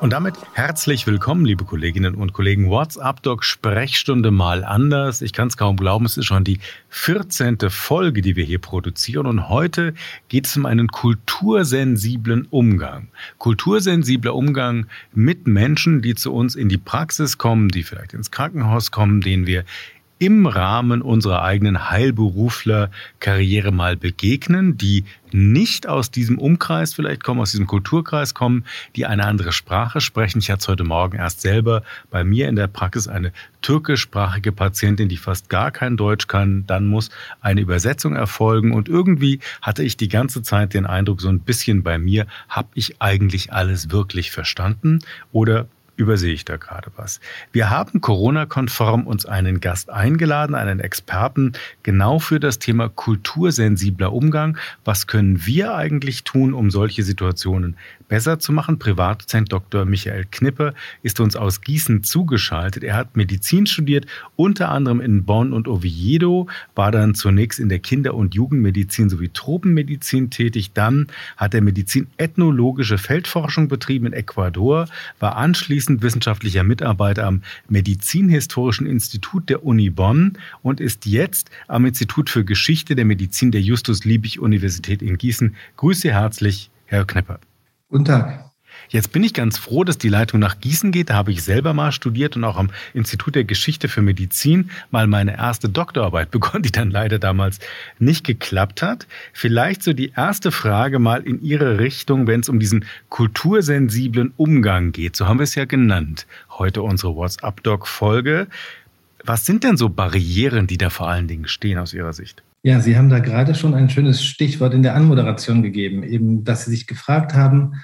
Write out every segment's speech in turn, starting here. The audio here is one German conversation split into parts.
Und damit herzlich willkommen, liebe Kolleginnen und Kollegen. WhatsApp Doc Sprechstunde mal anders. Ich kann es kaum glauben, es ist schon die 14. Folge, die wir hier produzieren. Und heute geht es um einen kultursensiblen Umgang. Kultursensibler Umgang mit Menschen, die zu uns in die Praxis kommen, die vielleicht ins Krankenhaus kommen, denen wir im Rahmen unserer eigenen Heilberufler-Karriere mal begegnen, die nicht aus diesem Umkreis vielleicht kommen, aus diesem Kulturkreis kommen, die eine andere Sprache sprechen. Ich hatte heute Morgen erst selber bei mir in der Praxis eine türkischsprachige Patientin, die fast gar kein Deutsch kann. Dann muss eine Übersetzung erfolgen und irgendwie hatte ich die ganze Zeit den Eindruck, so ein bisschen bei mir, habe ich eigentlich alles wirklich verstanden oder übersehe ich da gerade was. Wir haben Corona-konform uns einen Gast eingeladen, einen Experten, genau für das Thema kultursensibler Umgang. Was können wir eigentlich tun, um solche Situationen besser zu machen? Privatdozent Dr. Michael Knippe ist uns aus Gießen zugeschaltet. Er hat Medizin studiert, unter anderem in Bonn und Oviedo, war dann zunächst in der Kinder- und Jugendmedizin sowie Tropenmedizin tätig. Dann hat er Medizin-ethnologische Feldforschung betrieben in Ecuador, war anschließend anschließend wissenschaftlicher Mitarbeiter am Medizinhistorischen Institut der Uni Bonn und ist jetzt am Institut für Geschichte der Medizin der Justus-Liebig-Universität in Gießen. Grüße herzlich, Herr Knepper. Guten Tag. Jetzt bin ich ganz froh, dass die Leitung nach Gießen geht. Da habe ich selber mal studiert und auch am Institut der Geschichte für Medizin mal meine erste Doktorarbeit begonnen, die dann leider damals nicht geklappt hat. Vielleicht so die erste Frage mal in Ihre Richtung, wenn es um diesen kultursensiblen Umgang geht. So haben wir es ja genannt. Heute unsere WhatsApp-Doc-Folge. Was sind denn so Barrieren, die da vor allen Dingen stehen aus Ihrer Sicht? Ja, Sie haben da gerade schon ein schönes Stichwort in der Anmoderation gegeben, eben, dass Sie sich gefragt haben,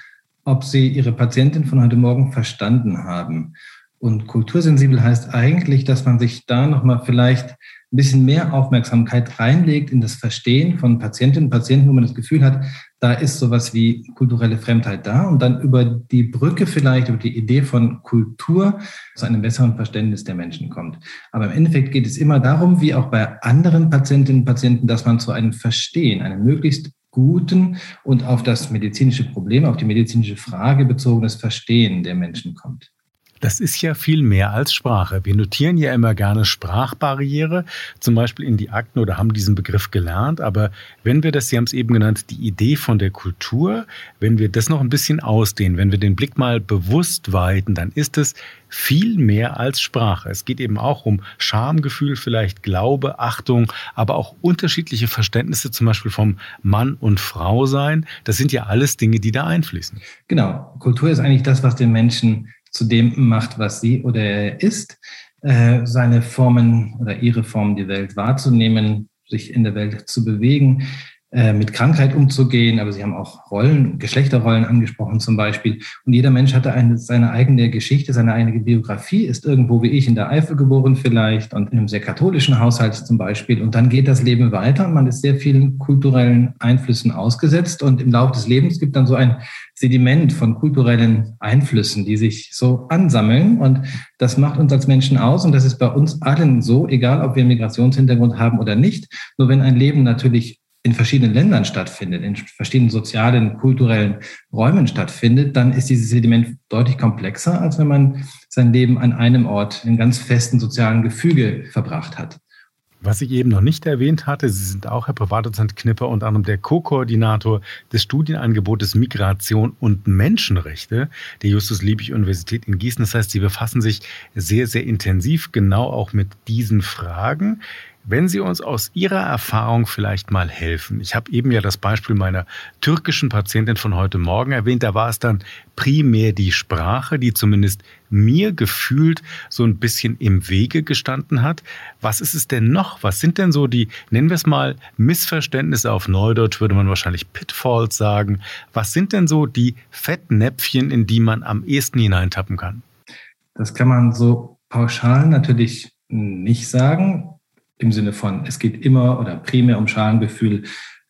ob Sie Ihre Patientin von heute Morgen verstanden haben. Und kultursensibel heißt eigentlich, dass man sich da nochmal vielleicht ein bisschen mehr Aufmerksamkeit reinlegt in das Verstehen von Patientinnen und Patienten, wo man das Gefühl hat, da ist sowas wie kulturelle Fremdheit da und dann über die Brücke vielleicht, über die Idee von Kultur zu einem besseren Verständnis der Menschen kommt. Aber im Endeffekt geht es immer darum, wie auch bei anderen Patientinnen und Patienten, dass man zu einem Verstehen, einem möglichst guten und auf das medizinische Problem, auf die medizinische Frage bezogenes Verstehen der Menschen kommt. Das ist ja viel mehr als Sprache. Wir notieren ja immer gerne Sprachbarriere, zum Beispiel in die Akten oder haben diesen Begriff gelernt. Aber wenn wir das, Sie haben es eben genannt, die Idee von der Kultur, wenn wir das noch ein bisschen ausdehnen, wenn wir den Blick mal bewusst weiten, dann ist es viel mehr als Sprache. Es geht eben auch um Schamgefühl, vielleicht Glaube, Achtung, aber auch unterschiedliche Verständnisse, zum Beispiel vom Mann und Frau sein. Das sind ja alles Dinge, die da einfließen. Genau. Kultur ist eigentlich das, was den Menschen zu dem macht, was sie oder er ist, äh, seine Formen oder ihre Formen, die Welt wahrzunehmen, sich in der Welt zu bewegen, mit Krankheit umzugehen, aber Sie haben auch Rollen, Geschlechterrollen angesprochen zum Beispiel. Und jeder Mensch hatte eine, seine eigene Geschichte, seine eigene Biografie, ist irgendwo wie ich in der Eifel geboren vielleicht und in einem sehr katholischen Haushalt zum Beispiel. Und dann geht das Leben weiter und man ist sehr vielen kulturellen Einflüssen ausgesetzt. Und im Laufe des Lebens gibt dann so ein Sediment von kulturellen Einflüssen, die sich so ansammeln. Und das macht uns als Menschen aus. Und das ist bei uns allen so, egal ob wir Migrationshintergrund haben oder nicht. Nur wenn ein Leben natürlich in verschiedenen Ländern stattfindet, in verschiedenen sozialen, kulturellen Räumen stattfindet, dann ist dieses Sediment deutlich komplexer, als wenn man sein Leben an einem Ort in ganz festen sozialen Gefüge verbracht hat. Was ich eben noch nicht erwähnt hatte, Sie sind auch, Herr Privatdozent Knipper, unter anderem der Co-Koordinator des Studienangebotes Migration und Menschenrechte der Justus-Liebig-Universität in Gießen. Das heißt, Sie befassen sich sehr, sehr intensiv genau auch mit diesen Fragen. Wenn Sie uns aus Ihrer Erfahrung vielleicht mal helfen. Ich habe eben ja das Beispiel meiner türkischen Patientin von heute Morgen erwähnt. Da war es dann primär die Sprache, die zumindest mir gefühlt so ein bisschen im Wege gestanden hat. Was ist es denn noch? Was sind denn so die, nennen wir es mal, Missverständnisse auf Neudeutsch, würde man wahrscheinlich Pitfalls sagen. Was sind denn so die Fettnäpfchen, in die man am ehesten hineintappen kann? Das kann man so pauschal natürlich nicht sagen im Sinne von, es geht immer oder primär um Schalengefühl,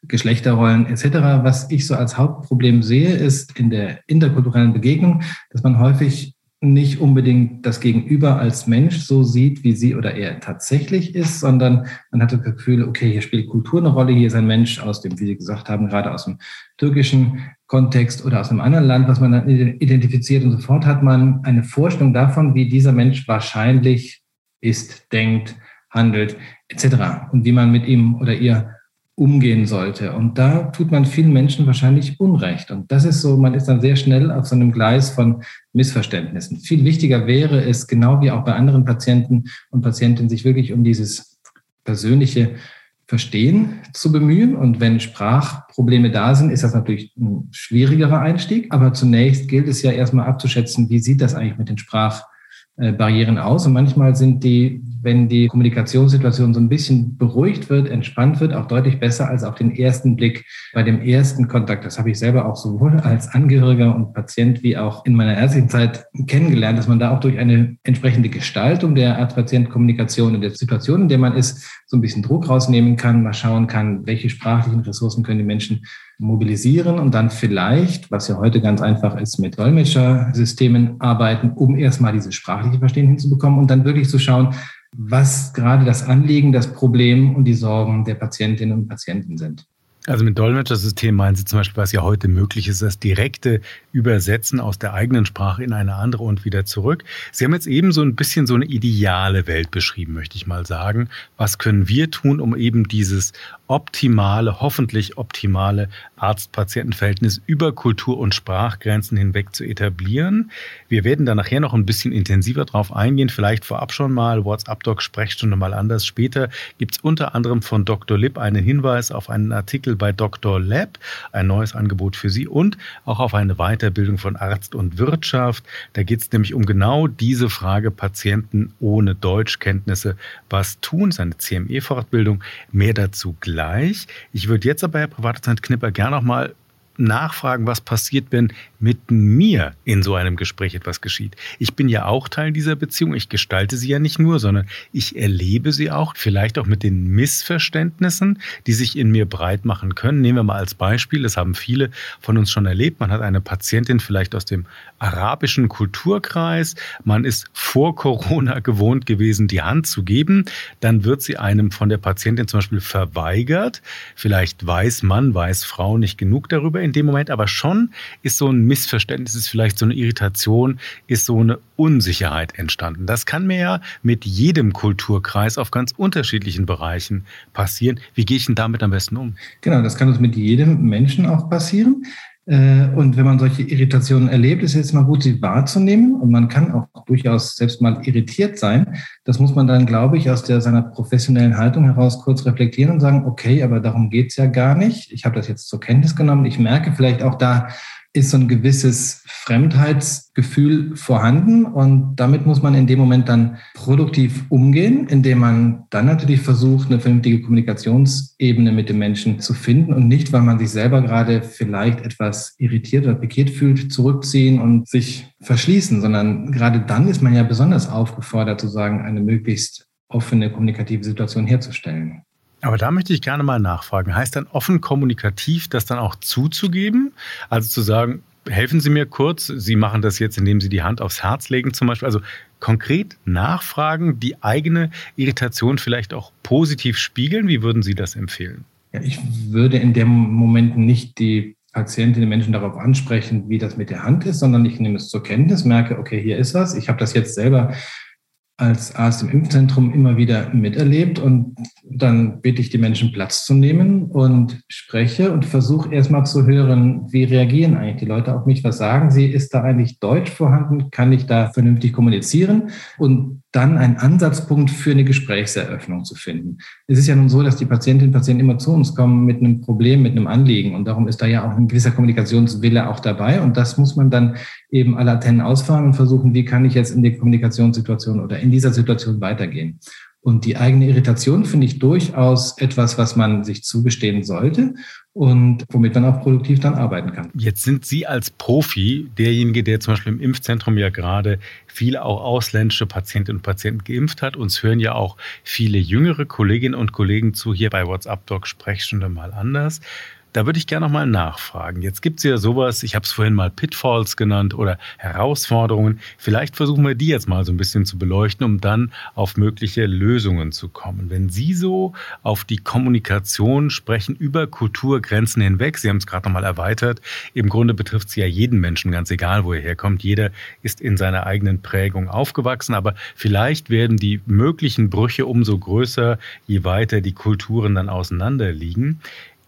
Geschlechterrollen etc. Was ich so als Hauptproblem sehe, ist in der interkulturellen Begegnung, dass man häufig nicht unbedingt das Gegenüber als Mensch so sieht, wie sie oder er tatsächlich ist, sondern man hat das Gefühl, okay, hier spielt Kultur eine Rolle, hier ist ein Mensch aus dem, wie Sie gesagt haben, gerade aus dem türkischen Kontext oder aus einem anderen Land, was man dann identifiziert und sofort hat man eine Vorstellung davon, wie dieser Mensch wahrscheinlich ist, denkt, handelt, etc. und wie man mit ihm oder ihr umgehen sollte. Und da tut man vielen Menschen wahrscheinlich Unrecht. Und das ist so, man ist dann sehr schnell auf so einem Gleis von Missverständnissen. Viel wichtiger wäre es, genau wie auch bei anderen Patienten und Patientinnen, sich wirklich um dieses persönliche Verstehen zu bemühen. Und wenn Sprachprobleme da sind, ist das natürlich ein schwierigerer Einstieg. Aber zunächst gilt es ja erstmal abzuschätzen, wie sieht das eigentlich mit den Sprachbarrieren aus. Und manchmal sind die wenn die Kommunikationssituation so ein bisschen beruhigt wird, entspannt wird, auch deutlich besser als auf den ersten Blick bei dem ersten Kontakt. Das habe ich selber auch sowohl als Angehöriger und Patient wie auch in meiner ärztlichen Zeit kennengelernt, dass man da auch durch eine entsprechende Gestaltung der Arzt-Patient-Kommunikation in der Situation, in der man ist, so ein bisschen Druck rausnehmen kann, mal schauen kann, welche sprachlichen Ressourcen können die Menschen mobilisieren und dann vielleicht, was ja heute ganz einfach ist, mit Dolmetschersystemen arbeiten, um erstmal dieses sprachliche Verstehen hinzubekommen und dann wirklich zu schauen, was gerade das Anliegen, das Problem und die Sorgen der Patientinnen und Patienten sind. Also mit Dolmetschersystem meinen Sie zum Beispiel, was ja heute möglich ist, das direkte Übersetzen aus der eigenen Sprache in eine andere und wieder zurück. Sie haben jetzt eben so ein bisschen so eine ideale Welt beschrieben, möchte ich mal sagen. Was können wir tun, um eben dieses optimale, hoffentlich optimale Arzt-Patienten-Verhältnis über Kultur- und Sprachgrenzen hinweg zu etablieren? Wir werden da nachher noch ein bisschen intensiver drauf eingehen. Vielleicht vorab schon mal WhatsApp-Doc-Sprechstunde mal anders. Später gibt's unter anderem von Dr. Lipp einen Hinweis auf einen Artikel bei Dr. Lab, ein neues Angebot für Sie und auch auf eine Weiterbildung von Arzt und Wirtschaft. Da geht es nämlich um genau diese Frage Patienten ohne Deutschkenntnisse. Was tun? Seine CME-Fortbildung. Mehr dazu gleich. Ich würde jetzt aber, Herr Privatdozent Knipper, gerne noch mal nachfragen, was passiert, wenn mit mir in so einem Gespräch etwas geschieht. Ich bin ja auch Teil dieser Beziehung. Ich gestalte sie ja nicht nur, sondern ich erlebe sie auch, vielleicht auch mit den Missverständnissen, die sich in mir breit machen können. Nehmen wir mal als Beispiel, das haben viele von uns schon erlebt. Man hat eine Patientin vielleicht aus dem arabischen Kulturkreis. Man ist vor Corona gewohnt gewesen, die Hand zu geben. Dann wird sie einem von der Patientin zum Beispiel verweigert. Vielleicht weiß Mann, weiß Frau nicht genug darüber in dem Moment, aber schon ist so ein Missverständnis, ist vielleicht so eine Irritation, ist so eine Unsicherheit entstanden. Das kann mir ja mit jedem Kulturkreis auf ganz unterschiedlichen Bereichen passieren. Wie gehe ich denn damit am besten um? Genau, das kann uns mit jedem Menschen auch passieren. Äh, und wenn man solche Irritationen erlebt, ist es jetzt mal gut, sie wahrzunehmen. Und man kann auch durchaus selbst mal irritiert sein. Das muss man dann, glaube ich, aus der, seiner professionellen Haltung heraus kurz reflektieren und sagen, okay, aber darum geht's ja gar nicht. Ich habe das jetzt zur Kenntnis genommen. Ich merke vielleicht auch da, ist so ein gewisses Fremdheitsgefühl vorhanden und damit muss man in dem Moment dann produktiv umgehen, indem man dann natürlich versucht, eine vernünftige Kommunikationsebene mit dem Menschen zu finden und nicht, weil man sich selber gerade vielleicht etwas irritiert oder pikiert fühlt, zurückziehen und sich verschließen, sondern gerade dann ist man ja besonders aufgefordert zu sagen, eine möglichst offene kommunikative Situation herzustellen. Aber da möchte ich gerne mal nachfragen. Heißt dann offen kommunikativ, das dann auch zuzugeben? Also zu sagen, helfen Sie mir kurz, Sie machen das jetzt, indem Sie die Hand aufs Herz legen zum Beispiel. Also konkret nachfragen, die eigene Irritation vielleicht auch positiv spiegeln. Wie würden Sie das empfehlen? Ja, ich würde in dem Moment nicht die Patienten, die Menschen darauf ansprechen, wie das mit der Hand ist, sondern ich nehme es zur Kenntnis, merke, okay, hier ist was. Ich habe das jetzt selber als Arzt im Impfzentrum immer wieder miterlebt und dann bitte ich die Menschen Platz zu nehmen und spreche und versuche erstmal zu hören, wie reagieren eigentlich die Leute auf mich, was sagen sie, ist da eigentlich Deutsch vorhanden, kann ich da vernünftig kommunizieren und dann einen Ansatzpunkt für eine Gesprächseröffnung zu finden. Es ist ja nun so, dass die Patientinnen und Patienten immer zu uns kommen mit einem Problem, mit einem Anliegen. Und darum ist da ja auch ein gewisser Kommunikationswille auch dabei. Und das muss man dann eben alle Antennen ausfahren und versuchen, wie kann ich jetzt in der Kommunikationssituation oder in dieser Situation weitergehen. Und die eigene Irritation finde ich durchaus etwas, was man sich zugestehen sollte und womit man auch produktiv dann arbeiten kann. Jetzt sind Sie als Profi derjenige, der zum Beispiel im Impfzentrum ja gerade viele auch ausländische Patientinnen und Patienten geimpft hat. Uns hören ja auch viele jüngere Kolleginnen und Kollegen zu hier bei WhatsApp Doc Sprechstunde mal anders. Da würde ich gerne nochmal nachfragen. Jetzt gibt es ja sowas, ich habe es vorhin mal Pitfalls genannt oder Herausforderungen. Vielleicht versuchen wir die jetzt mal so ein bisschen zu beleuchten, um dann auf mögliche Lösungen zu kommen. Wenn Sie so auf die Kommunikation sprechen über Kulturgrenzen hinweg, Sie haben es gerade nochmal erweitert, im Grunde betrifft es ja jeden Menschen, ganz egal, wo er herkommt. Jeder ist in seiner eigenen Prägung aufgewachsen, aber vielleicht werden die möglichen Brüche umso größer, je weiter die Kulturen dann auseinander liegen.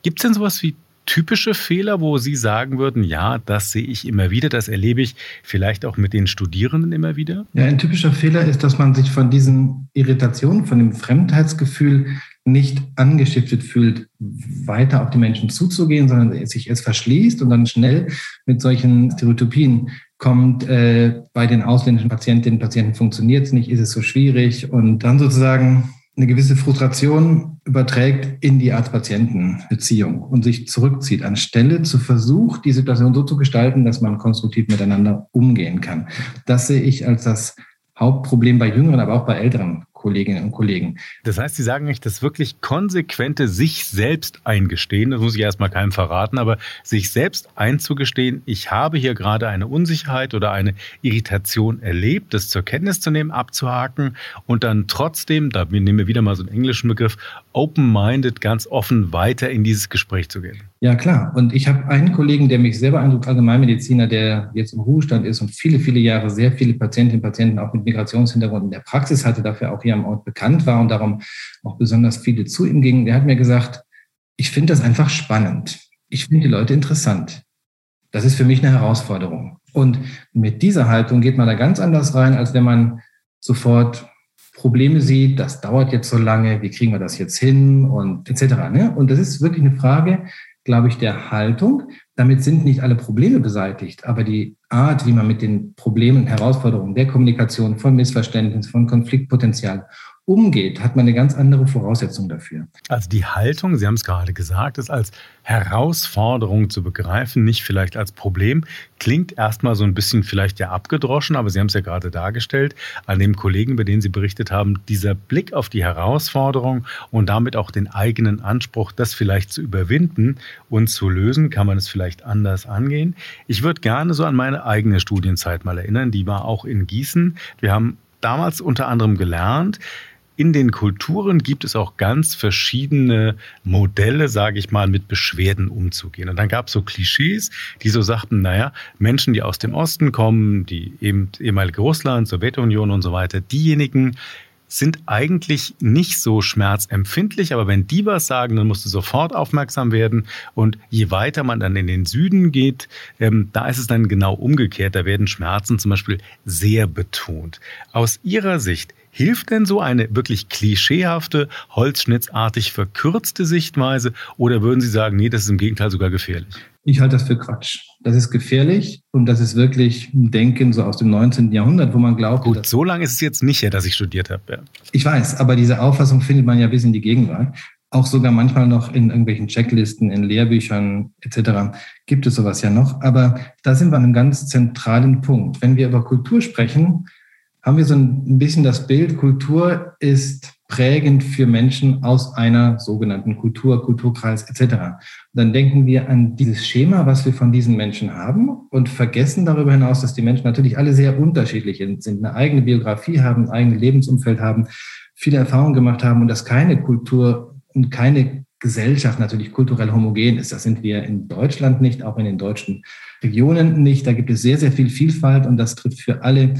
Gibt es denn sowas wie typische Fehler, wo Sie sagen würden, ja, das sehe ich immer wieder, das erlebe ich vielleicht auch mit den Studierenden immer wieder? Ja, ein typischer Fehler ist, dass man sich von diesen Irritationen, von dem Fremdheitsgefühl nicht angestiftet fühlt, weiter auf die Menschen zuzugehen, sondern sich erst verschließt und dann schnell mit solchen Stereotypien kommt, äh, bei den ausländischen Patientinnen und Patienten funktioniert es nicht, ist es so schwierig und dann sozusagen eine gewisse Frustration überträgt in die Arzt-Patienten-Beziehung und sich zurückzieht, anstelle zu versuchen, die Situation so zu gestalten, dass man konstruktiv miteinander umgehen kann. Das sehe ich als das Hauptproblem bei jüngeren, aber auch bei älteren Kolleginnen und Kollegen. Das heißt, Sie sagen nicht, das wirklich konsequente sich selbst eingestehen, das muss ich erstmal keinem verraten, aber sich selbst einzugestehen, ich habe hier gerade eine Unsicherheit oder eine Irritation erlebt, das zur Kenntnis zu nehmen, abzuhaken und dann trotzdem, da nehmen wir wieder mal so einen englischen Begriff, open-minded, ganz offen weiter in dieses Gespräch zu gehen. Ja, klar. Und ich habe einen Kollegen, der mich sehr beeindruckt, Allgemeinmediziner, der jetzt im Ruhestand ist und viele, viele Jahre sehr viele Patientinnen und Patienten auch mit Migrationshintergrund in der Praxis hatte, dafür auch hier am Ort bekannt war und darum auch besonders viele zu ihm gingen. Der hat mir gesagt, ich finde das einfach spannend. Ich finde die Leute interessant. Das ist für mich eine Herausforderung. Und mit dieser Haltung geht man da ganz anders rein, als wenn man sofort Probleme sieht, das dauert jetzt so lange, wie kriegen wir das jetzt hin und etc. Ne? Und das ist wirklich eine Frage, glaube ich, der Haltung. Damit sind nicht alle Probleme beseitigt, aber die Art, wie man mit den Problemen Herausforderungen der Kommunikation, von Missverständnis, von Konfliktpotenzial umgeht, hat man eine ganz andere Voraussetzung dafür. Also die Haltung, Sie haben es gerade gesagt, ist als Herausforderung zu begreifen, nicht vielleicht als Problem. Klingt erstmal so ein bisschen vielleicht ja abgedroschen, aber Sie haben es ja gerade dargestellt, an dem Kollegen, über den Sie berichtet haben, dieser Blick auf die Herausforderung und damit auch den eigenen Anspruch, das vielleicht zu überwinden und zu lösen, kann man es vielleicht anders angehen. Ich würde gerne so an meine eigene Studienzeit mal erinnern, die war auch in Gießen. Wir haben damals unter anderem gelernt, in den Kulturen gibt es auch ganz verschiedene Modelle, sage ich mal, mit Beschwerden umzugehen. Und dann gab es so Klischees, die so sagten, naja, Menschen, die aus dem Osten kommen, die eben ehemalige Russland, Sowjetunion und so weiter, diejenigen, sind eigentlich nicht so schmerzempfindlich, aber wenn die was sagen, dann musst du sofort aufmerksam werden. Und je weiter man dann in den Süden geht, ähm, da ist es dann genau umgekehrt. Da werden Schmerzen zum Beispiel sehr betont. Aus Ihrer Sicht, Hilft denn so eine wirklich klischeehafte, holzschnittsartig verkürzte Sichtweise oder würden Sie sagen, nee, das ist im Gegenteil sogar gefährlich? Ich halte das für Quatsch. Das ist gefährlich und das ist wirklich ein Denken so aus dem 19. Jahrhundert, wo man glaubt. Gut, so lange ist es jetzt nicht her, dass ich studiert habe. Ja. Ich weiß, aber diese Auffassung findet man ja bis in die Gegenwart. Auch sogar manchmal noch in irgendwelchen Checklisten, in Lehrbüchern etc. gibt es sowas ja noch. Aber da sind wir an einem ganz zentralen Punkt. Wenn wir über Kultur sprechen, haben wir so ein bisschen das Bild, Kultur ist prägend für Menschen aus einer sogenannten Kultur, Kulturkreis etc. Und dann denken wir an dieses Schema, was wir von diesen Menschen haben und vergessen darüber hinaus, dass die Menschen natürlich alle sehr unterschiedlich sind, eine eigene Biografie haben, ein eigenes Lebensumfeld haben, viele Erfahrungen gemacht haben und dass keine Kultur und keine Gesellschaft natürlich kulturell homogen ist. Das sind wir in Deutschland nicht, auch in den deutschen Regionen nicht. Da gibt es sehr, sehr viel Vielfalt und das trifft für alle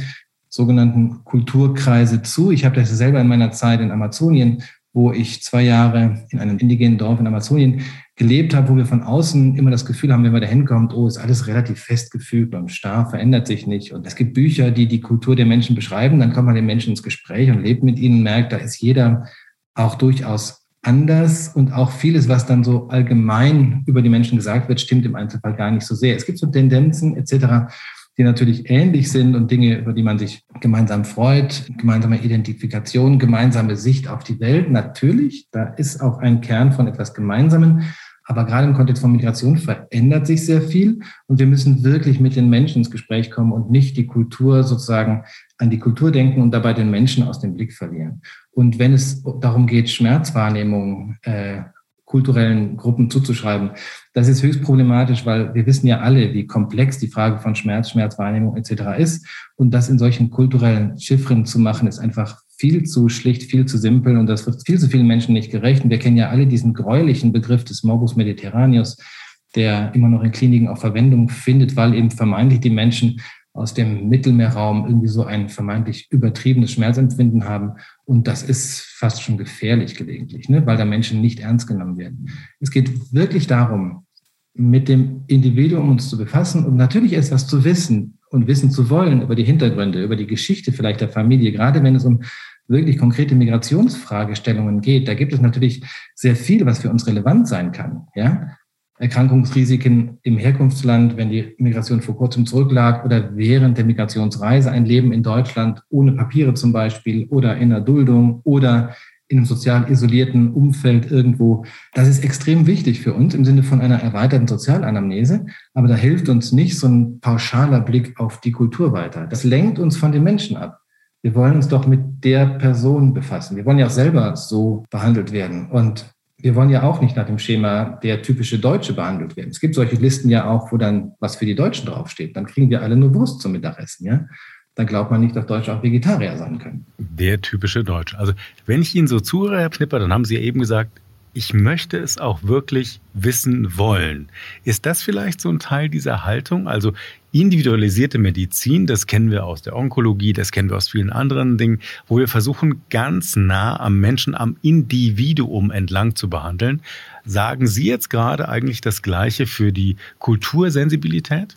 sogenannten Kulturkreise zu. Ich habe das selber in meiner Zeit in Amazonien, wo ich zwei Jahre in einem indigenen Dorf in Amazonien gelebt habe, wo wir von außen immer das Gefühl haben, wenn man da hinkommt, oh, ist alles relativ festgefügt und starr, verändert sich nicht. Und es gibt Bücher, die die Kultur der Menschen beschreiben. Dann kommt man den Menschen ins Gespräch und lebt mit ihnen, merkt, da ist jeder auch durchaus anders und auch vieles, was dann so allgemein über die Menschen gesagt wird, stimmt im Einzelfall gar nicht so sehr. Es gibt so Tendenzen etc., die natürlich ähnlich sind und Dinge, über die man sich gemeinsam freut, gemeinsame Identifikation, gemeinsame Sicht auf die Welt. Natürlich, da ist auch ein Kern von etwas Gemeinsamen. Aber gerade im Kontext von Migration verändert sich sehr viel und wir müssen wirklich mit den Menschen ins Gespräch kommen und nicht die Kultur sozusagen an die Kultur denken und dabei den Menschen aus dem Blick verlieren. Und wenn es darum geht, Schmerzwahrnehmung äh, kulturellen Gruppen zuzuschreiben. Das ist höchst problematisch, weil wir wissen ja alle, wie komplex die Frage von Schmerz, Schmerzwahrnehmung etc. ist. Und das in solchen kulturellen Chiffren zu machen, ist einfach viel zu schlicht, viel zu simpel und das wird viel zu vielen Menschen nicht gerecht. Und wir kennen ja alle diesen gräulichen Begriff des Morbus Mediterraneus, der immer noch in Kliniken auch Verwendung findet, weil eben vermeintlich die Menschen aus dem Mittelmeerraum irgendwie so ein vermeintlich übertriebenes Schmerzempfinden haben. Und das ist fast schon gefährlich gelegentlich, ne? weil da Menschen nicht ernst genommen werden. Es geht wirklich darum, mit dem Individuum uns zu befassen und natürlich etwas zu wissen und wissen zu wollen über die Hintergründe, über die Geschichte vielleicht der Familie, gerade wenn es um wirklich konkrete Migrationsfragestellungen geht. Da gibt es natürlich sehr viel, was für uns relevant sein kann. Ja? Erkrankungsrisiken im Herkunftsland, wenn die Migration vor kurzem zurücklag oder während der Migrationsreise ein Leben in Deutschland ohne Papiere zum Beispiel oder in der Duldung oder in einem sozial isolierten Umfeld irgendwo. Das ist extrem wichtig für uns im Sinne von einer erweiterten Sozialanamnese. Aber da hilft uns nicht so ein pauschaler Blick auf die Kultur weiter. Das lenkt uns von den Menschen ab. Wir wollen uns doch mit der Person befassen. Wir wollen ja auch selber so behandelt werden. Und wir wollen ja auch nicht nach dem Schema der typische Deutsche behandelt werden. Es gibt solche Listen ja auch, wo dann was für die Deutschen draufsteht. Dann kriegen wir alle nur Wurst zum Mittagessen, ja. Dann glaubt man nicht, dass Deutsche auch Vegetarier sein können. Der typische Deutsche. Also, wenn ich Ihnen so zuhöre, Herr Knipper, dann haben Sie ja eben gesagt, ich möchte es auch wirklich wissen wollen. Ist das vielleicht so ein Teil dieser Haltung? Also individualisierte Medizin, das kennen wir aus der Onkologie, das kennen wir aus vielen anderen Dingen, wo wir versuchen, ganz nah am Menschen, am Individuum entlang zu behandeln. Sagen Sie jetzt gerade eigentlich das Gleiche für die Kultursensibilität?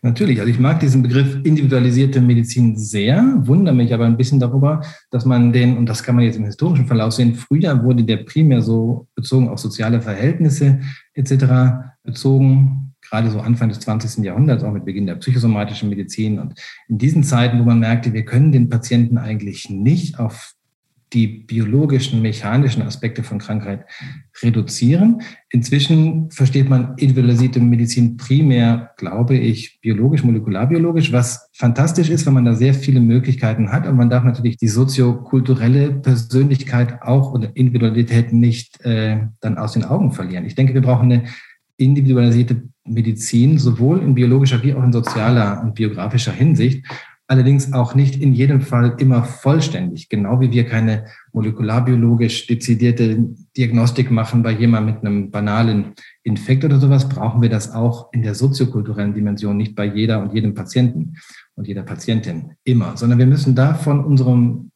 Natürlich, also ich mag diesen Begriff individualisierte Medizin sehr, wundere mich aber ein bisschen darüber, dass man den, und das kann man jetzt im historischen Verlauf sehen, früher wurde der primär so bezogen auf soziale Verhältnisse etc. bezogen, gerade so Anfang des 20. Jahrhunderts, auch mit Beginn der psychosomatischen Medizin. Und in diesen Zeiten, wo man merkte, wir können den Patienten eigentlich nicht auf die biologischen, mechanischen Aspekte von Krankheit reduzieren. Inzwischen versteht man individualisierte Medizin primär, glaube ich, biologisch, molekularbiologisch, was fantastisch ist, wenn man da sehr viele Möglichkeiten hat. Und man darf natürlich die soziokulturelle Persönlichkeit auch oder Individualität nicht äh, dann aus den Augen verlieren. Ich denke, wir brauchen eine individualisierte Medizin, sowohl in biologischer wie auch in sozialer und biografischer Hinsicht allerdings auch nicht in jedem Fall immer vollständig. Genau wie wir keine molekularbiologisch dezidierte Diagnostik machen bei jemandem mit einem banalen Infekt oder sowas, brauchen wir das auch in der soziokulturellen Dimension, nicht bei jeder und jedem Patienten und jeder Patientin immer, sondern wir müssen da von unserem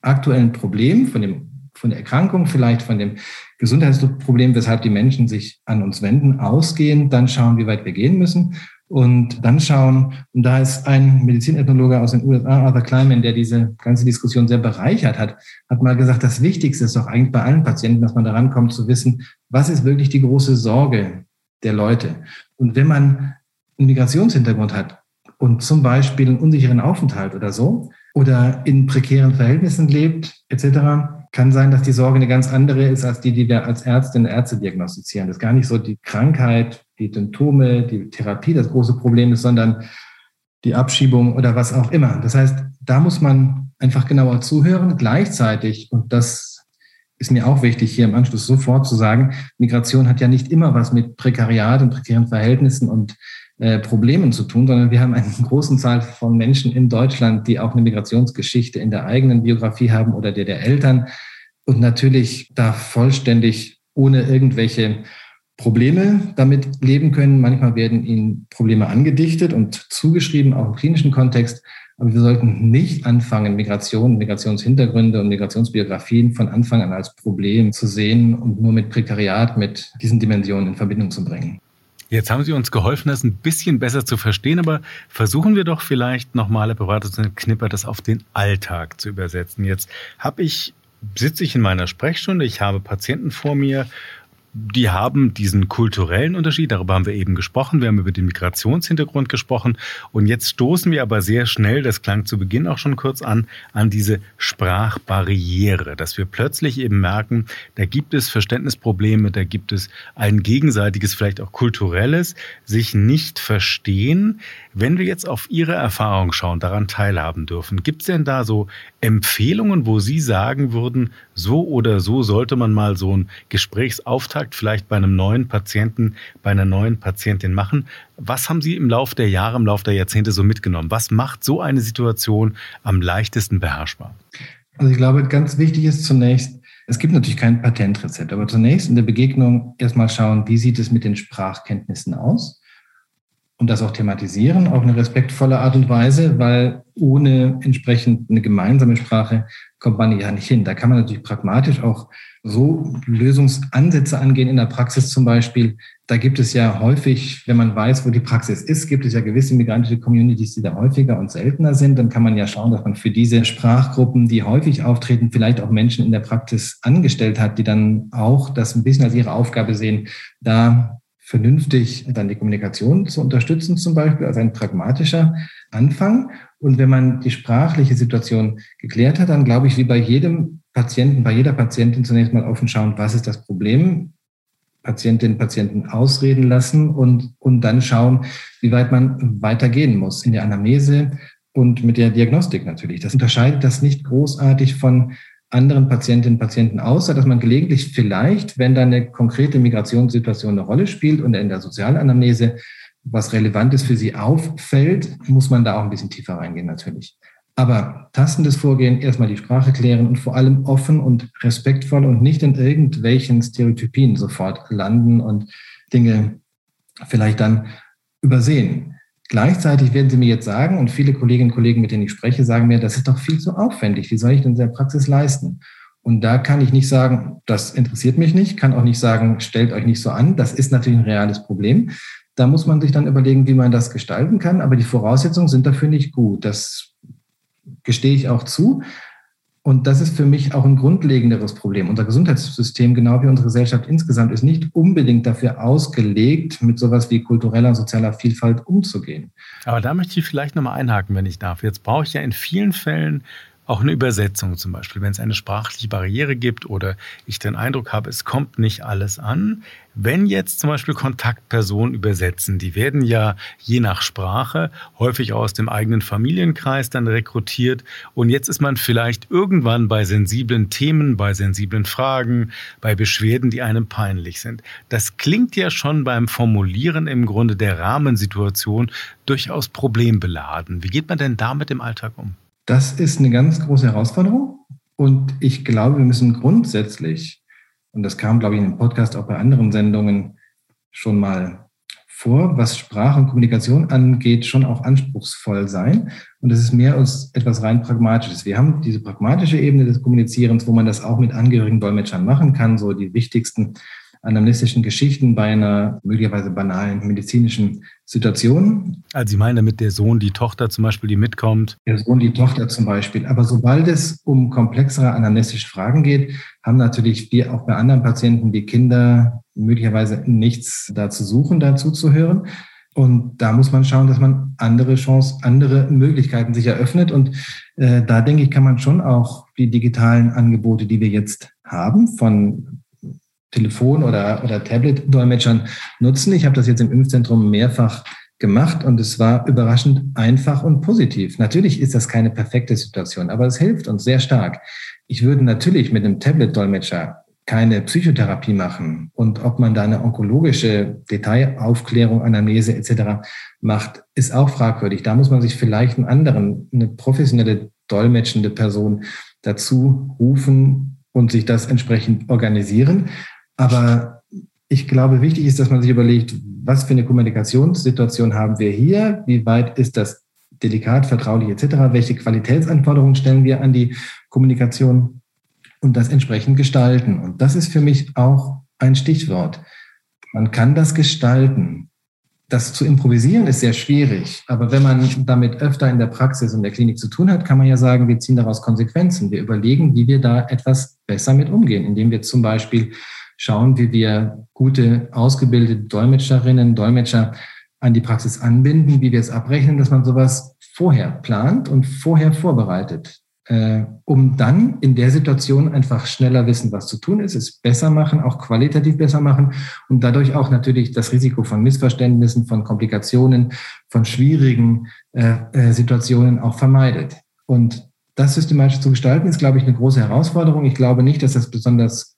aktuellen Problem, von dem von der Erkrankung, vielleicht von dem Gesundheitsproblem, weshalb die Menschen sich an uns wenden, ausgehen, dann schauen, wie weit wir gehen müssen und dann schauen, und da ist ein Medizinethnologe aus den USA, Arthur Kleinman, der diese ganze Diskussion sehr bereichert hat, hat mal gesagt, das Wichtigste ist doch eigentlich bei allen Patienten, dass man daran kommt zu wissen, was ist wirklich die große Sorge der Leute. Und wenn man einen Migrationshintergrund hat und zum Beispiel einen unsicheren Aufenthalt oder so, oder in prekären Verhältnissen lebt, etc., kann sein, dass die Sorge eine ganz andere ist als die, die wir als Ärztinnen und Ärzte diagnostizieren. Das ist gar nicht so die Krankheit, die Symptome, die Therapie das große Problem ist, sondern die Abschiebung oder was auch immer. Das heißt, da muss man einfach genauer zuhören. Gleichzeitig, und das ist mir auch wichtig, hier im Anschluss sofort zu sagen, Migration hat ja nicht immer was mit Prekariat und prekären Verhältnissen und äh, Problemen zu tun, sondern wir haben eine große Zahl von Menschen in Deutschland, die auch eine Migrationsgeschichte in der eigenen Biografie haben oder der der Eltern und natürlich da vollständig ohne irgendwelche Probleme damit leben können. Manchmal werden ihnen Probleme angedichtet und zugeschrieben, auch im klinischen Kontext. Aber wir sollten nicht anfangen, Migration, Migrationshintergründe und Migrationsbiografien von Anfang an als Problem zu sehen und nur mit Prekariat, mit diesen Dimensionen in Verbindung zu bringen. Jetzt haben Sie uns geholfen, das ein bisschen besser zu verstehen, aber versuchen wir doch vielleicht nochmal, Herr Beratungsknipper, das auf den Alltag zu übersetzen. Jetzt habe ich, sitze ich in meiner Sprechstunde, ich habe Patienten vor mir die haben diesen kulturellen Unterschied, darüber haben wir eben gesprochen, wir haben über den Migrationshintergrund gesprochen und jetzt stoßen wir aber sehr schnell, das klang zu Beginn auch schon kurz an, an diese Sprachbarriere, dass wir plötzlich eben merken, da gibt es Verständnisprobleme, da gibt es ein gegenseitiges, vielleicht auch kulturelles, sich nicht verstehen. Wenn wir jetzt auf Ihre Erfahrung schauen, daran teilhaben dürfen, gibt es denn da so Empfehlungen, wo Sie sagen würden, so oder so sollte man mal so ein Gesprächsauftakt vielleicht bei einem neuen Patienten, bei einer neuen Patientin machen. Was haben Sie im Laufe der Jahre, im Laufe der Jahrzehnte so mitgenommen? Was macht so eine Situation am leichtesten beherrschbar? Also ich glaube, ganz wichtig ist zunächst, es gibt natürlich kein Patentrezept, aber zunächst in der Begegnung erstmal schauen, wie sieht es mit den Sprachkenntnissen aus? Und das auch thematisieren auf eine respektvolle Art und Weise, weil ohne entsprechend eine gemeinsame Sprache kommt man ja nicht hin. Da kann man natürlich pragmatisch auch so Lösungsansätze angehen in der Praxis zum Beispiel. Da gibt es ja häufig, wenn man weiß, wo die Praxis ist, gibt es ja gewisse migrantische Communities, die da häufiger und seltener sind. Dann kann man ja schauen, dass man für diese Sprachgruppen, die häufig auftreten, vielleicht auch Menschen in der Praxis angestellt hat, die dann auch das ein bisschen als ihre Aufgabe sehen, da vernünftig dann die Kommunikation zu unterstützen, zum Beispiel als ein pragmatischer Anfang. Und wenn man die sprachliche Situation geklärt hat, dann glaube ich, wie bei jedem Patienten, bei jeder Patientin zunächst mal offen schauen, was ist das Problem, Patientinnen Patienten ausreden lassen und, und dann schauen, wie weit man weitergehen muss in der Anamnese und mit der Diagnostik natürlich. Das unterscheidet das nicht großartig von anderen Patientinnen und Patienten, außer dass man gelegentlich vielleicht, wenn da eine konkrete Migrationssituation eine Rolle spielt und in der Sozialanamnese was Relevantes für sie auffällt, muss man da auch ein bisschen tiefer reingehen natürlich. Aber tastendes Vorgehen, erstmal die Sprache klären und vor allem offen und respektvoll und nicht in irgendwelchen Stereotypien sofort landen und Dinge vielleicht dann übersehen. Gleichzeitig werden Sie mir jetzt sagen, und viele Kolleginnen und Kollegen, mit denen ich spreche, sagen mir, das ist doch viel zu aufwendig. Wie soll ich denn in der Praxis leisten? Und da kann ich nicht sagen, das interessiert mich nicht, kann auch nicht sagen, stellt euch nicht so an. Das ist natürlich ein reales Problem. Da muss man sich dann überlegen, wie man das gestalten kann. Aber die Voraussetzungen sind dafür nicht gut. Das gestehe ich auch zu. Und das ist für mich auch ein grundlegenderes Problem. Unser Gesundheitssystem, genau wie unsere Gesellschaft insgesamt, ist nicht unbedingt dafür ausgelegt, mit sowas wie kultureller und sozialer Vielfalt umzugehen. Aber da möchte ich vielleicht nochmal einhaken, wenn ich darf. Jetzt brauche ich ja in vielen Fällen auch eine Übersetzung zum Beispiel, wenn es eine sprachliche Barriere gibt oder ich den Eindruck habe, es kommt nicht alles an. Wenn jetzt zum Beispiel Kontaktpersonen übersetzen, die werden ja je nach Sprache häufig aus dem eigenen Familienkreis dann rekrutiert und jetzt ist man vielleicht irgendwann bei sensiblen Themen, bei sensiblen Fragen, bei Beschwerden, die einem peinlich sind. Das klingt ja schon beim Formulieren im Grunde der Rahmensituation durchaus problembeladen. Wie geht man denn damit im Alltag um? Das ist eine ganz große Herausforderung. Und ich glaube, wir müssen grundsätzlich, und das kam, glaube ich, in dem Podcast auch bei anderen Sendungen schon mal vor, was Sprache und Kommunikation angeht, schon auch anspruchsvoll sein. Und das ist mehr als etwas rein Pragmatisches. Wir haben diese pragmatische Ebene des Kommunizierens, wo man das auch mit angehörigen Dolmetschern machen kann, so die wichtigsten anamnestischen Geschichten bei einer möglicherweise banalen medizinischen Situation. Also Sie meinen damit der Sohn, die Tochter zum Beispiel, die mitkommt? Der Sohn, die Tochter zum Beispiel. Aber sobald es um komplexere anamnestische Fragen geht, haben natürlich wir auch bei anderen Patienten die Kinder möglicherweise nichts dazu suchen, dazu zu hören. Und da muss man schauen, dass man andere Chancen, andere Möglichkeiten sich eröffnet. Und äh, da denke ich, kann man schon auch die digitalen Angebote, die wir jetzt haben, von Telefon- oder, oder Tablet-Dolmetschern nutzen. Ich habe das jetzt im Impfzentrum mehrfach gemacht und es war überraschend einfach und positiv. Natürlich ist das keine perfekte Situation, aber es hilft uns sehr stark. Ich würde natürlich mit einem Tablet-Dolmetscher keine Psychotherapie machen und ob man da eine onkologische Detailaufklärung, Anamnese etc. macht, ist auch fragwürdig. Da muss man sich vielleicht einen anderen, eine professionelle dolmetschende Person dazu rufen und sich das entsprechend organisieren. Aber ich glaube, wichtig ist, dass man sich überlegt, was für eine Kommunikationssituation haben wir hier? Wie weit ist das delikat, vertraulich etc.? Welche Qualitätsanforderungen stellen wir an die Kommunikation und das entsprechend gestalten? Und das ist für mich auch ein Stichwort. Man kann das gestalten. Das zu improvisieren ist sehr schwierig, aber wenn man damit öfter in der Praxis und der Klinik zu tun hat, kann man ja sagen, wir ziehen daraus Konsequenzen. Wir überlegen, wie wir da etwas besser mit umgehen, indem wir zum Beispiel schauen, wie wir gute, ausgebildete Dolmetscherinnen, Dolmetscher an die Praxis anbinden, wie wir es abrechnen, dass man sowas vorher plant und vorher vorbereitet, äh, um dann in der Situation einfach schneller wissen, was zu tun ist, es besser machen, auch qualitativ besser machen und dadurch auch natürlich das Risiko von Missverständnissen, von Komplikationen, von schwierigen äh, äh, Situationen auch vermeidet. Und das systematisch zu gestalten, ist, glaube ich, eine große Herausforderung. Ich glaube nicht, dass das besonders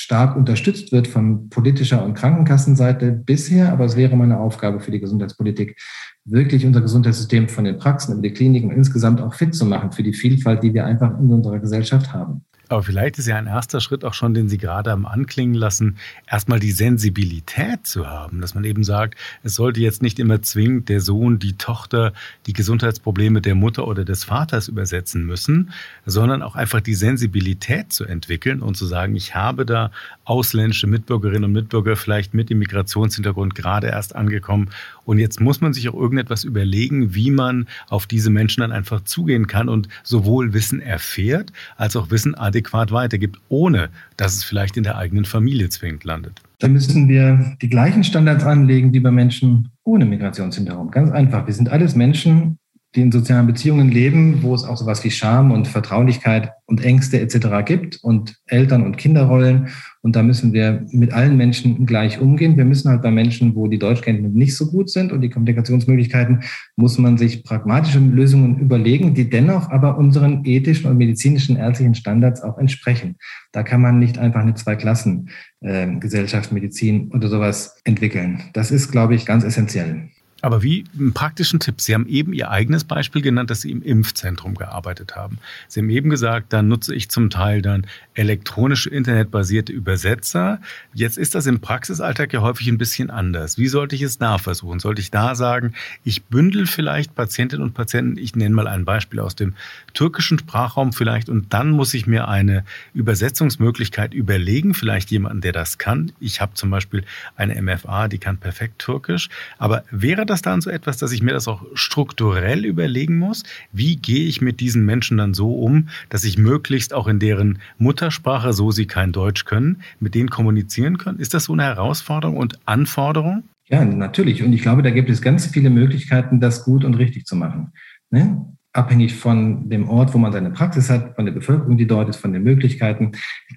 stark unterstützt wird von politischer und Krankenkassenseite bisher, aber es wäre meine Aufgabe für die Gesundheitspolitik, wirklich unser Gesundheitssystem von den Praxen über die Kliniken insgesamt auch fit zu machen für die Vielfalt, die wir einfach in unserer Gesellschaft haben. Aber vielleicht ist ja ein erster Schritt auch schon, den Sie gerade haben anklingen lassen, erstmal die Sensibilität zu haben, dass man eben sagt, es sollte jetzt nicht immer zwingend der Sohn, die Tochter, die Gesundheitsprobleme der Mutter oder des Vaters übersetzen müssen, sondern auch einfach die Sensibilität zu entwickeln und zu sagen, ich habe da ausländische Mitbürgerinnen und Mitbürger vielleicht mit dem Migrationshintergrund gerade erst angekommen und jetzt muss man sich auch irgendetwas überlegen, wie man auf diese Menschen dann einfach zugehen kann und sowohl Wissen erfährt, als auch Wissen adäquat weitergibt, ohne dass es vielleicht in der eigenen Familie zwingend landet. Da müssen wir die gleichen Standards anlegen wie bei Menschen ohne Migrationshintergrund. Ganz einfach. Wir sind alles Menschen die in sozialen Beziehungen leben, wo es auch sowas wie Scham und Vertraulichkeit und Ängste etc. gibt und Eltern- und Kinderrollen. Und da müssen wir mit allen Menschen gleich umgehen. Wir müssen halt bei Menschen, wo die Deutschkenntnisse nicht so gut sind und die Kommunikationsmöglichkeiten, muss man sich pragmatische Lösungen überlegen, die dennoch aber unseren ethischen und medizinischen ärztlichen Standards auch entsprechen. Da kann man nicht einfach eine Zwei-Klassen-Gesellschaft, Medizin oder sowas entwickeln. Das ist, glaube ich, ganz essentiell. Aber wie einen praktischen Tipp? Sie haben eben Ihr eigenes Beispiel genannt, dass Sie im Impfzentrum gearbeitet haben. Sie haben eben gesagt, da nutze ich zum Teil dann elektronische internetbasierte Übersetzer. Jetzt ist das im Praxisalltag ja häufig ein bisschen anders. Wie sollte ich es da versuchen? Sollte ich da sagen, ich bündel vielleicht Patientinnen und Patienten, ich nenne mal ein Beispiel aus dem türkischen Sprachraum vielleicht und dann muss ich mir eine Übersetzungsmöglichkeit überlegen, vielleicht jemanden, der das kann. Ich habe zum Beispiel eine MFA, die kann perfekt Türkisch, aber wäre das dann so etwas, dass ich mir das auch strukturell überlegen muss? Wie gehe ich mit diesen Menschen dann so um, dass ich möglichst auch in deren Muttersprache, so sie kein Deutsch können, mit denen kommunizieren kann? Ist das so eine Herausforderung und Anforderung? Ja, natürlich. Und ich glaube, da gibt es ganz viele Möglichkeiten, das gut und richtig zu machen. Ne? Abhängig von dem Ort, wo man seine Praxis hat, von der Bevölkerung, die dort ist, von den Möglichkeiten,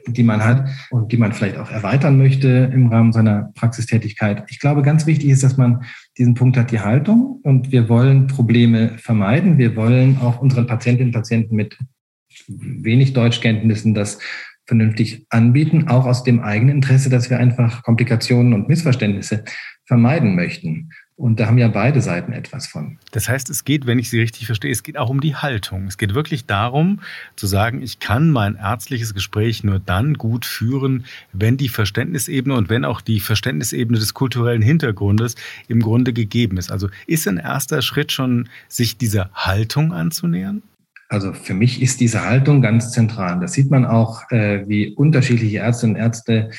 die man hat und die man vielleicht auch erweitern möchte im Rahmen seiner Praxistätigkeit. Ich glaube, ganz wichtig ist, dass man diesen Punkt hat, die Haltung und wir wollen Probleme vermeiden. Wir wollen auch unseren Patientinnen und Patienten mit wenig Deutschkenntnissen das vernünftig anbieten, auch aus dem eigenen Interesse, dass wir einfach Komplikationen und Missverständnisse vermeiden möchten. Und da haben ja beide Seiten etwas von. Das heißt, es geht, wenn ich Sie richtig verstehe, es geht auch um die Haltung. Es geht wirklich darum, zu sagen, ich kann mein ärztliches Gespräch nur dann gut führen, wenn die Verständnisebene und wenn auch die Verständnisebene des kulturellen Hintergrundes im Grunde gegeben ist. Also ist ein erster Schritt schon, sich dieser Haltung anzunähern? Also für mich ist diese Haltung ganz zentral. Das sieht man auch, äh, wie unterschiedliche Ärztinnen und Ärzte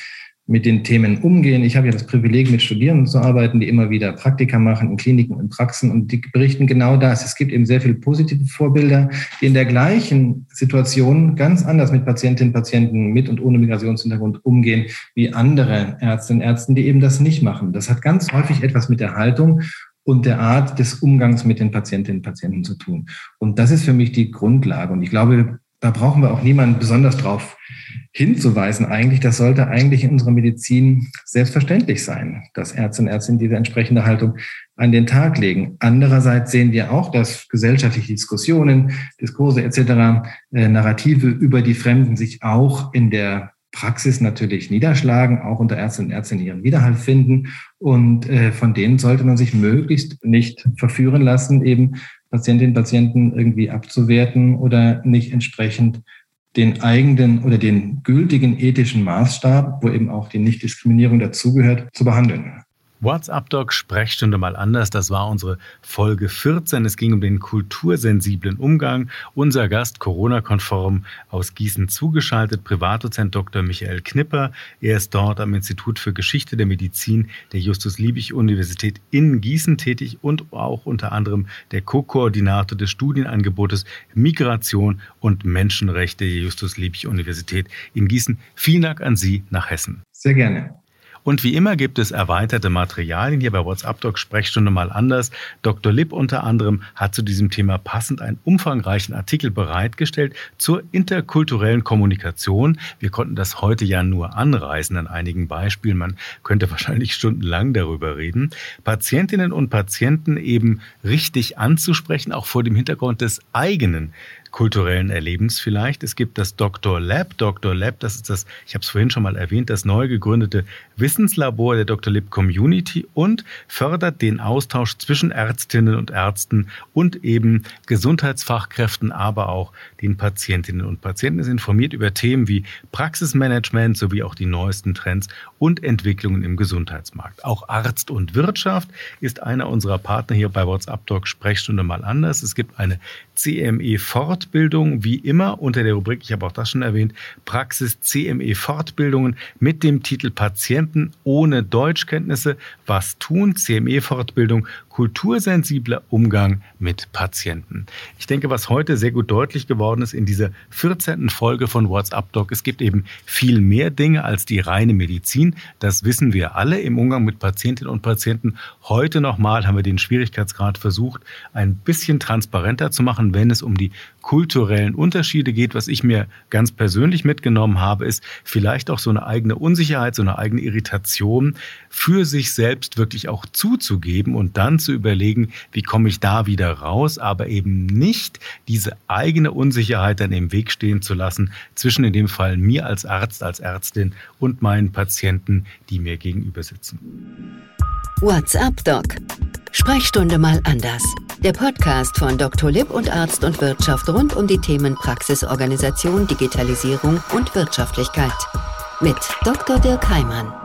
mit den Themen umgehen. Ich habe ja das Privileg, mit Studierenden zu arbeiten, die immer wieder Praktika machen in Kliniken und Praxen und die berichten genau das. Es gibt eben sehr viele positive Vorbilder, die in der gleichen Situation ganz anders mit Patientinnen und Patienten mit und ohne Migrationshintergrund umgehen wie andere Ärztinnen und Ärzte, die eben das nicht machen. Das hat ganz häufig etwas mit der Haltung und der Art des Umgangs mit den Patientinnen und Patienten zu tun. Und das ist für mich die Grundlage. Und ich glaube, da brauchen wir auch niemanden besonders drauf hinzuweisen. Eigentlich, das sollte eigentlich in unserer Medizin selbstverständlich sein, dass Ärzte und Ärztinnen diese entsprechende Haltung an den Tag legen. Andererseits sehen wir auch, dass gesellschaftliche Diskussionen, Diskurse etc., äh, Narrative über die Fremden sich auch in der Praxis natürlich niederschlagen, auch unter Ärztinnen und Ärzten ihren Widerhall finden. Und äh, von denen sollte man sich möglichst nicht verführen lassen, eben Patientinnen und Patienten irgendwie abzuwerten oder nicht entsprechend den eigenen oder den gültigen ethischen Maßstab, wo eben auch die Nichtdiskriminierung dazugehört, zu behandeln. WhatsApp-Doc Sprechstunde mal anders. Das war unsere Folge 14. Es ging um den kultursensiblen Umgang. Unser Gast, Corona-konform aus Gießen zugeschaltet, Privatdozent Dr. Michael Knipper. Er ist dort am Institut für Geschichte der Medizin der Justus-Liebig-Universität in Gießen tätig und auch unter anderem der Co-Koordinator des Studienangebotes Migration und Menschenrechte der Justus-Liebig-Universität in Gießen. Vielen Dank an Sie nach Hessen. Sehr gerne. Und wie immer gibt es erweiterte Materialien hier bei WhatsApp Doc Sprechstunde mal anders. Dr. Lipp unter anderem hat zu diesem Thema passend einen umfangreichen Artikel bereitgestellt zur interkulturellen Kommunikation. Wir konnten das heute ja nur anreißen an einigen Beispielen. Man könnte wahrscheinlich stundenlang darüber reden. Patientinnen und Patienten eben richtig anzusprechen, auch vor dem Hintergrund des eigenen kulturellen Erlebens vielleicht. Es gibt das Dr. Lab. Dr. Lab, das ist das, ich habe es vorhin schon mal erwähnt, das neu gegründete Wissenslabor der Dr. Lib Community und fördert den Austausch zwischen Ärztinnen und Ärzten und eben Gesundheitsfachkräften, aber auch den Patientinnen und Patienten. Es informiert über Themen wie Praxismanagement sowie auch die neuesten Trends und Entwicklungen im Gesundheitsmarkt. Auch Arzt und Wirtschaft ist einer unserer Partner hier bei WhatsApp Doc Sprechstunde mal anders. Es gibt eine CME Fortbildung, wie immer unter der Rubrik, ich habe auch das schon erwähnt, Praxis CME Fortbildungen mit dem Titel Patienten ohne Deutschkenntnisse. Was tun? CME Fortbildung, kultursensibler Umgang mit Patienten. Ich denke, was heute sehr gut deutlich geworden ist in dieser 14. Folge von WhatsApp Doc, es gibt eben viel mehr Dinge als die reine Medizin. Das wissen wir alle im Umgang mit Patientinnen und Patienten. Heute nochmal haben wir den Schwierigkeitsgrad versucht, ein bisschen transparenter zu machen, wenn es um die kulturellen Unterschiede geht. Was ich mir ganz persönlich mitgenommen habe, ist vielleicht auch so eine eigene Unsicherheit, so eine eigene Irritation für sich selbst wirklich auch zuzugeben und dann zu überlegen, wie komme ich da wieder raus, aber eben nicht diese eigene Unsicherheit dann im Weg stehen zu lassen zwischen in dem Fall mir als Arzt, als Ärztin und meinen Patienten, die mir gegenüber sitzen. WhatsApp Doc. Sprechstunde mal anders. Der Podcast von Dr. Lipp und Arzt und Wirtschaft rund um die Themen Praxisorganisation, Digitalisierung und Wirtschaftlichkeit. Mit Dr. Dirk Heimann.